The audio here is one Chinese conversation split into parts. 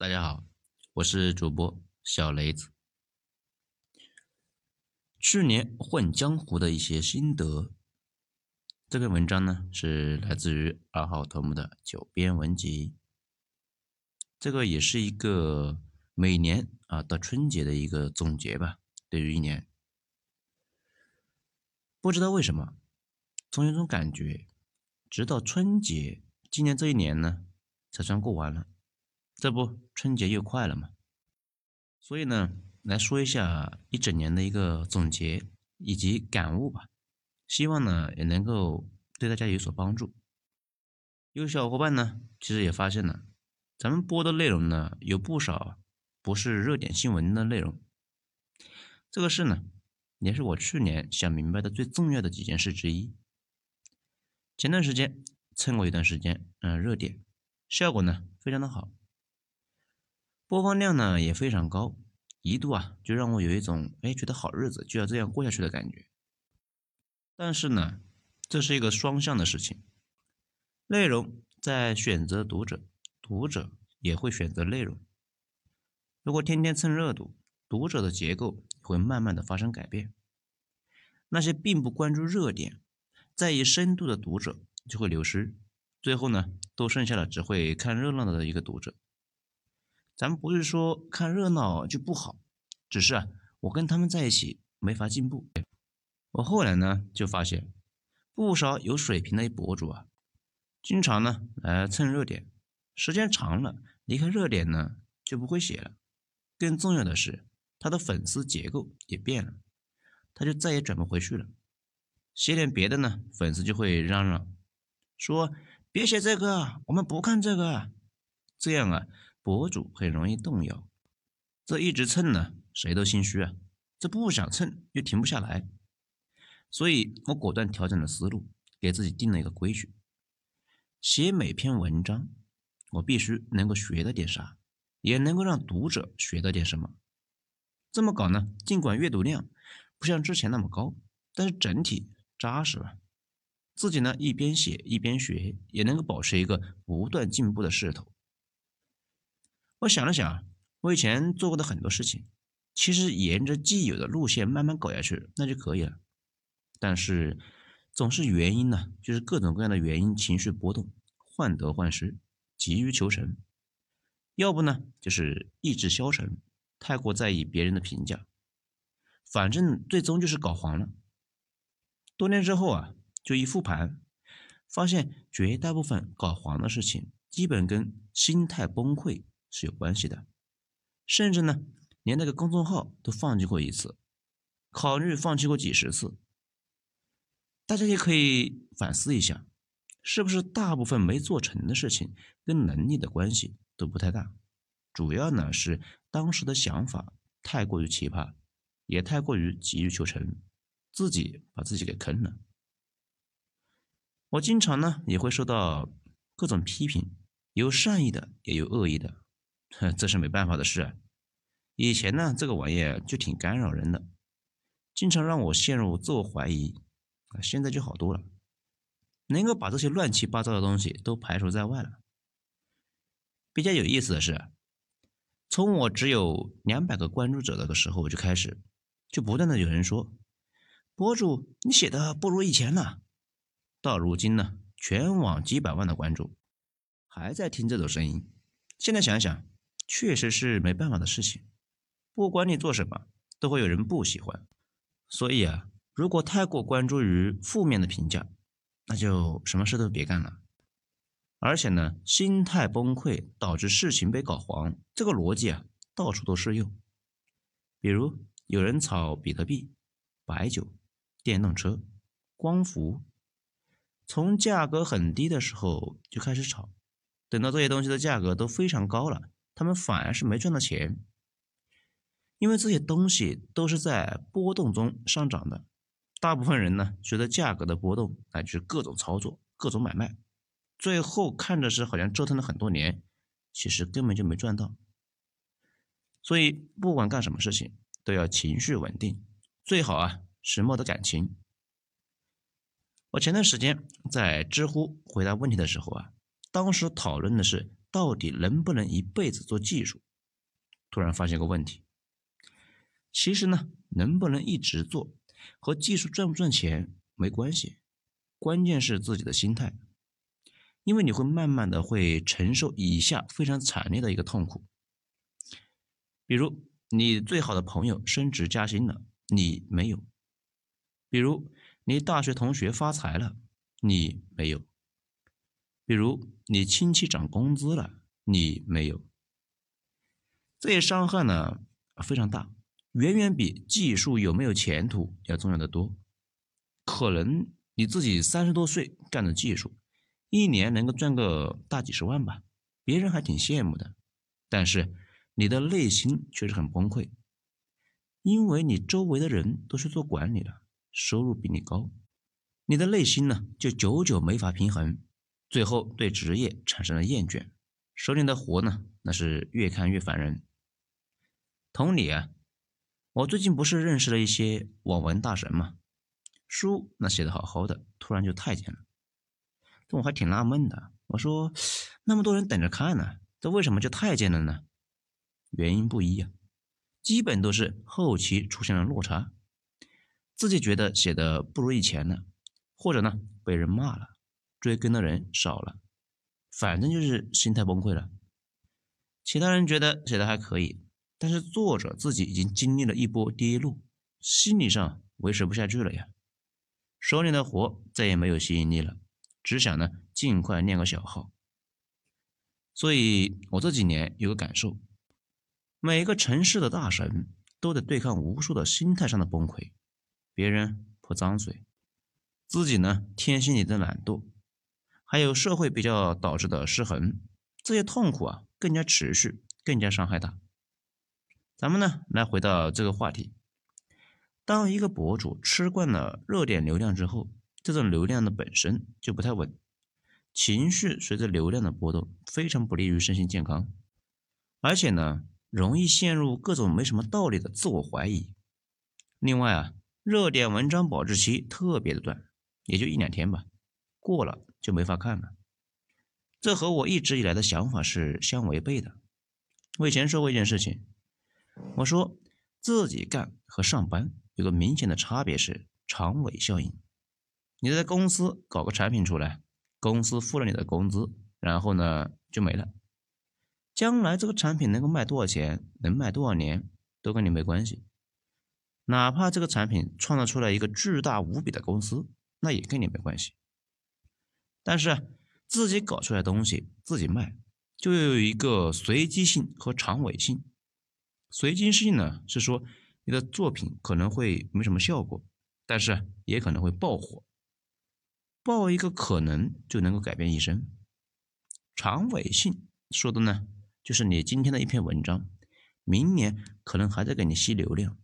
大家好，我是主播小雷子。去年混江湖的一些心得，这篇文章呢是来自于二号头目的九编文集。这个也是一个每年啊到春节的一个总结吧，对于一年。不知道为什么，总有种感觉，直到春节，今年这一年呢，才算过完了。这不，春节又快了嘛。所以呢，来说一下一整年的一个总结以及感悟吧。希望呢也能够对大家有所帮助。有小伙伴呢，其实也发现了，咱们播的内容呢有不少不是热点新闻的内容。这个事呢。也是我去年想明白的最重要的几件事之一。前段时间蹭过一段时间，嗯，热点效果呢非常的好，播放量呢也非常高，一度啊就让我有一种哎觉得好日子就要这样过下去的感觉。但是呢，这是一个双向的事情，内容在选择读者，读者也会选择内容。如果天天蹭热度，读者的结构。会慢慢的发生改变，那些并不关注热点、在意深度的读者就会流失，最后呢，都剩下了只会看热闹的一个读者。咱们不是说看热闹就不好，只是啊，我跟他们在一起没法进步。我后来呢就发现，不少有水平的博主啊，经常呢来蹭热点，时间长了离开热点呢就不会写了。更重要的是。他的粉丝结构也变了，他就再也转不回去了。写点别的呢，粉丝就会嚷嚷说：“别写这个，我们不看这个。”这样啊，博主很容易动摇。这一直蹭呢，谁都心虚啊。这不想蹭又停不下来，所以我果断调整了思路，给自己定了一个规矩：写每篇文章，我必须能够学到点啥，也能够让读者学到点什么。这么搞呢？尽管阅读量不像之前那么高，但是整体扎实了。自己呢一边写一边学，也能够保持一个不断进步的势头。我想了想，我以前做过的很多事情，其实沿着既有的路线慢慢搞下去，那就可以了。但是总是原因呢，就是各种各样的原因，情绪波动，患得患失，急于求成；要不呢，就是意志消沉。太过在意别人的评价，反正最终就是搞黄了。多年之后啊，就一复盘，发现绝大部分搞黄的事情，基本跟心态崩溃是有关系的。甚至呢，连那个公众号都放弃过一次，考虑放弃过几十次。大家也可以反思一下，是不是大部分没做成的事情，跟能力的关系都不太大。主要呢是当时的想法太过于奇葩，也太过于急于求成，自己把自己给坑了。我经常呢也会受到各种批评，有善意的，也有恶意的，这是没办法的事。以前呢这个玩意就挺干扰人的，经常让我陷入自我怀疑。啊，现在就好多了，能够把这些乱七八糟的东西都排除在外了。比较有意思的是。从我只有两百个关注者的时候我就开始，就不断的有人说，博主你写的不如以前了。到如今呢，全网几百万的关注，还在听这种声音。现在想想，确实是没办法的事情。不管你做什么，都会有人不喜欢。所以啊，如果太过关注于负面的评价，那就什么事都别干了。而且呢，心态崩溃导致事情被搞黄，这个逻辑啊，到处都适用。比如有人炒比特币、白酒、电动车、光伏，从价格很低的时候就开始炒，等到这些东西的价格都非常高了，他们反而是没赚到钱，因为这些东西都是在波动中上涨的。大部分人呢，随着价格的波动，来去各种操作、各种买卖。最后看着是好像折腾了很多年，其实根本就没赚到。所以不管干什么事情，都要情绪稳定，最好啊是没得感情。我前段时间在知乎回答问题的时候啊，当时讨论的是到底能不能一辈子做技术，突然发现个问题。其实呢，能不能一直做和技术赚不赚钱没关系，关键是自己的心态。因为你会慢慢的会承受以下非常惨烈的一个痛苦，比如你最好的朋友升职加薪了，你没有；比如你大学同学发财了，你没有；比如你亲戚涨工资了，你没有。这些伤害呢非常大，远远比技术有没有前途要重要的多。可能你自己三十多岁干的技术。一年能够赚个大几十万吧，别人还挺羡慕的。但是你的内心却是很崩溃，因为你周围的人都是做管理的，收入比你高，你的内心呢就久久没法平衡，最后对职业产生了厌倦，手里的活呢那是越看越烦人。同理啊，我最近不是认识了一些网文大神嘛，书那写的好好的，突然就太监了。这我还挺纳闷的，我说那么多人等着看呢，这为什么就太监了呢？原因不一啊，基本都是后期出现了落差，自己觉得写的不如以前了，或者呢被人骂了，追更的人少了，反正就是心态崩溃了。其他人觉得写的还可以，但是作者自己已经经历了一波跌落，心理上维持不下去了呀，手里的活再也没有吸引力了。只想呢尽快练个小号，所以我这几年有个感受，每个城市的大神都得对抗无数的心态上的崩溃，别人泼脏水，自己呢天性里的懒惰，还有社会比较导致的失衡，这些痛苦啊更加持续，更加伤害大。咱们呢来回到这个话题，当一个博主吃惯了热点流量之后。这种流量的本身就不太稳，情绪随着流量的波动，非常不利于身心健康，而且呢，容易陷入各种没什么道理的自我怀疑。另外啊，热点文章保质期特别的短，也就一两天吧，过了就没法看了。这和我一直以来的想法是相违背的。我以前说过一件事情，我说自己干和上班有个明显的差别是长尾效应。你在公司搞个产品出来，公司付了你的工资，然后呢就没了。将来这个产品能够卖多少钱，能卖多少年，都跟你没关系。哪怕这个产品创造出来一个巨大无比的公司，那也跟你没关系。但是自己搞出来东西自己卖，就有一个随机性和长尾性。随机性呢是说你的作品可能会没什么效果，但是也可能会爆火。爆一个可能就能够改变一生。长尾性说的呢，就是你今天的一篇文章，明年可能还在给你吸流量，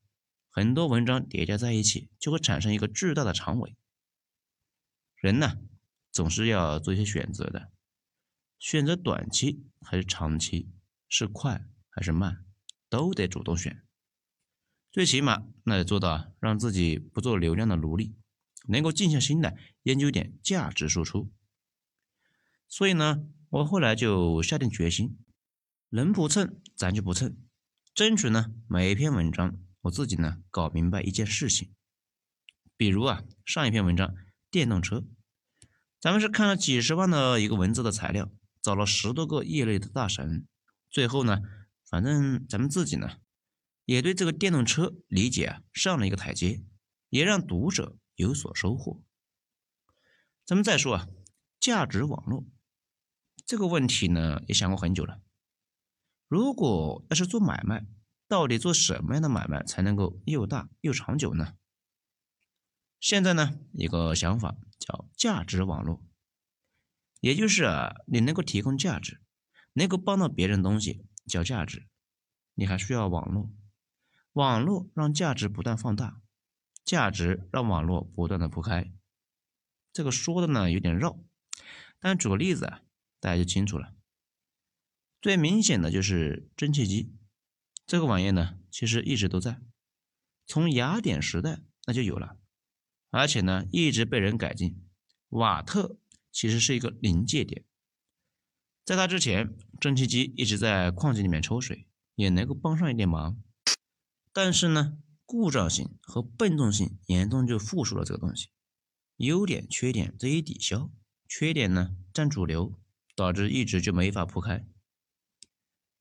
很多文章叠加在一起，就会产生一个巨大的长尾。人呢，总是要做一些选择的，选择短期还是长期，是快还是慢，都得主动选。最起码那得做到让自己不做流量的奴隶。能够静下心来研究点价值输出，所以呢，我后来就下定决心，能不蹭咱就不蹭，争取呢每一篇文章我自己呢搞明白一件事情。比如啊，上一篇文章电动车，咱们是看了几十万的一个文字的材料，找了十多个业内的大神，最后呢，反正咱们自己呢也对这个电动车理解啊上了一个台阶，也让读者。有所收获。咱们再说啊，价值网络这个问题呢，也想过很久了。如果要是做买卖，到底做什么样的买卖才能够又大又长久呢？现在呢，一个想法叫价值网络，也就是啊，你能够提供价值，能够帮到别人东西叫价值，你还需要网络，网络让价值不断放大。价值让网络不断的铺开，这个说的呢有点绕，但举个例子啊，大家就清楚了。最明显的就是蒸汽机，这个玩意呢其实一直都在，从雅典时代那就有了，而且呢一直被人改进。瓦特其实是一个临界点，在他之前，蒸汽机一直在矿井里面抽水，也能够帮上一点忙。但是呢，故障性和笨重性严重就负数了这个东西，优点缺点这一抵消，缺点呢占主流，导致一直就没法铺开。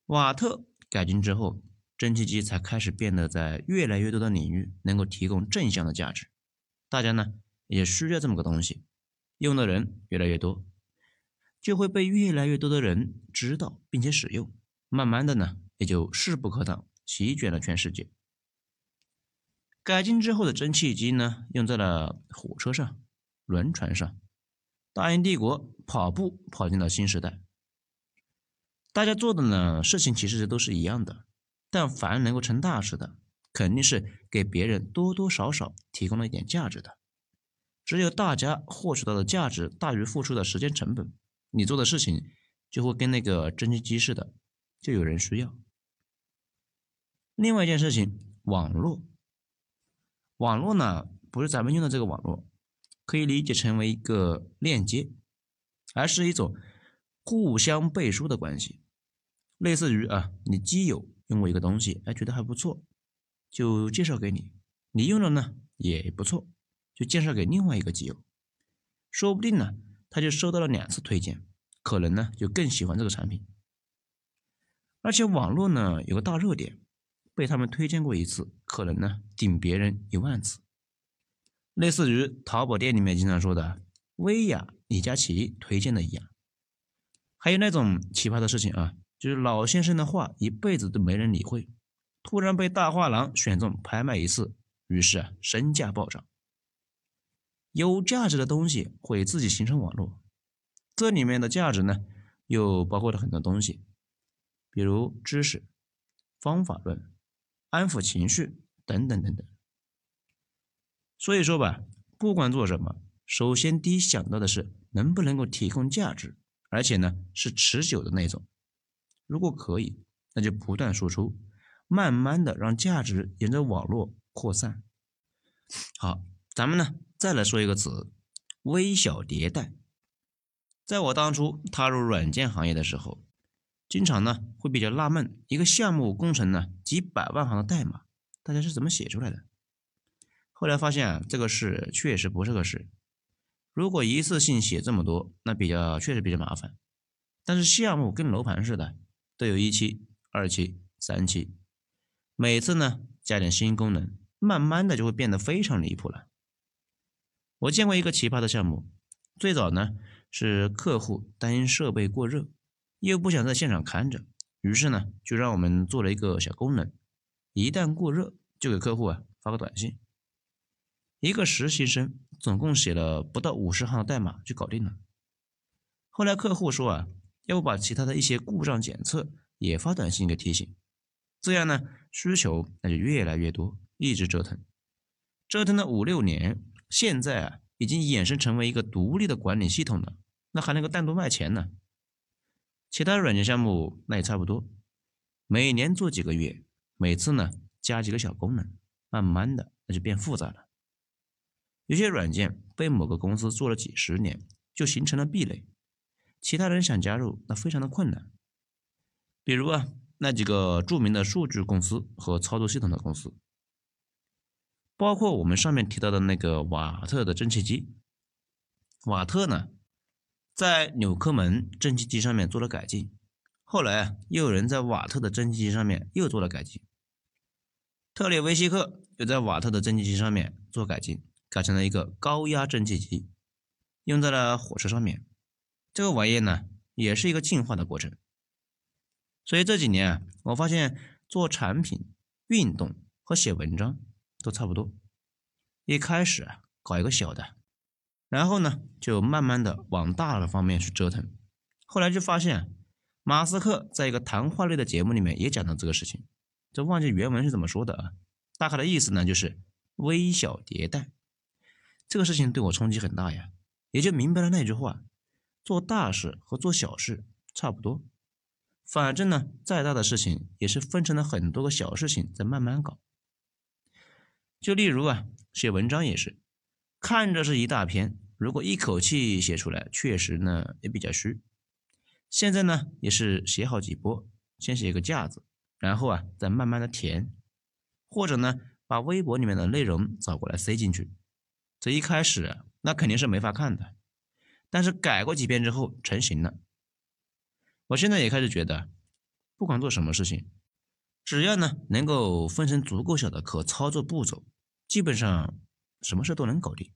瓦特改进之后，蒸汽机才开始变得在越来越多的领域能够提供正向的价值，大家呢也需要这么个东西，用的人越来越多，就会被越来越多的人知道并且使用，慢慢的呢也就势不可挡，席卷了全世界。改进之后的蒸汽机呢，用在了火车上、轮船上，大英帝国跑步跑进了新时代。大家做的呢事情其实都是一样的，但凡能够成大事的，肯定是给别人多多少少提供了一点价值的。只有大家获取到的价值大于付出的时间成本，你做的事情就会跟那个蒸汽机似的，就有人需要。另外一件事情，网络，网络呢不是咱们用的这个网络，可以理解成为一个链接，而是一种互相背书的关系。类似于啊，你基友用过一个东西，哎，觉得还不错，就介绍给你，你用了呢也不错，就介绍给另外一个基友，说不定呢他就收到了两次推荐，可能呢就更喜欢这个产品。而且网络呢有个大热点，被他们推荐过一次，可能呢顶别人一万次。类似于淘宝店里面经常说的薇娅、李佳琦推荐的一样，还有那种奇葩的事情啊。就是老先生的话一辈子都没人理会，突然被大画廊选中拍卖一次，于是啊身价暴涨。有价值的东西会自己形成网络，这里面的价值呢又包括了很多东西，比如知识、方法论、安抚情绪等等等等。所以说吧，不管做什么，首先第一想到的是能不能够提供价值，而且呢是持久的那种。如果可以，那就不断输出，慢慢的让价值沿着网络扩散。好，咱们呢再来说一个词，微小迭代。在我当初踏入软件行业的时候，经常呢会比较纳闷，一个项目工程呢几百万行的代码，大家是怎么写出来的？后来发现啊，这个事确实不是个事。如果一次性写这么多，那比较确实比较麻烦。但是项目跟楼盘似的。都有一期、二期、三期，每次呢加点新功能，慢慢的就会变得非常离谱了。我见过一个奇葩的项目，最早呢是客户担心设备过热，又不想在现场看着，于是呢就让我们做了一个小功能，一旦过热就给客户啊发个短信。一个实习生总共写了不到五十行的代码就搞定了。后来客户说啊。要不把其他的一些故障检测也发短信给提醒，这样呢需求那就越来越多，一直折腾，折腾了五六年，现在啊已经衍生成为一个独立的管理系统了，那还能够单独卖钱呢。其他软件项目那也差不多，每年做几个月，每次呢加几个小功能，慢慢的那就变复杂了。有些软件被某个公司做了几十年，就形成了壁垒。其他人想加入，那非常的困难。比如啊，那几个著名的数据公司和操作系统的公司，包括我们上面提到的那个瓦特的蒸汽机。瓦特呢，在纽科门蒸汽机上面做了改进，后来啊，又有人在瓦特的蒸汽机上面又做了改进。特列维希克又在瓦特的蒸汽机上面做改进，改成了一个高压蒸汽机，用在了火车上面。这个玩意呢，也是一个进化的过程。所以这几年啊，我发现做产品、运动和写文章都差不多。一开始啊，搞一个小的，然后呢，就慢慢的往大的方面去折腾。后来就发现，马斯克在一个谈话类的节目里面也讲到这个事情，这忘记原文是怎么说的啊？大概的意思呢，就是微小迭代。这个事情对我冲击很大呀，也就明白了那句话。做大事和做小事差不多，反正呢，再大的事情也是分成了很多个小事情在慢慢搞。就例如啊，写文章也是，看着是一大篇，如果一口气写出来，确实呢也比较虚。现在呢也是写好几波，先写个架子，然后啊再慢慢的填，或者呢把微博里面的内容找过来塞进去。这一开始那肯定是没法看的，但是改过几遍之后成型了。我现在也开始觉得，不管做什么事情，只要呢能够分成足够小的可操作步骤，基本上什么事都能搞定。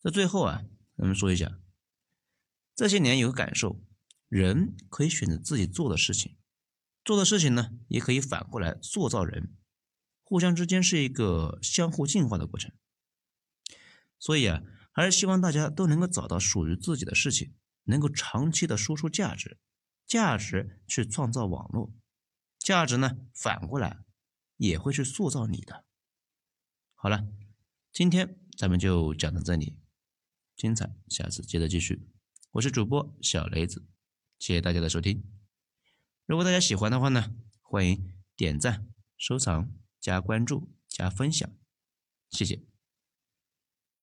在最后啊，我们说一下。这些年有个感受，人可以选择自己做的事情，做的事情呢，也可以反过来塑造人，互相之间是一个相互进化的过程。所以啊，还是希望大家都能够找到属于自己的事情，能够长期的输出价值，价值去创造网络，价值呢反过来也会去塑造你的。好了，今天咱们就讲到这里，精彩，下次接着继续。我是主播小雷子，谢谢大家的收听。如果大家喜欢的话呢，欢迎点赞、收藏、加关注、加分享，谢谢。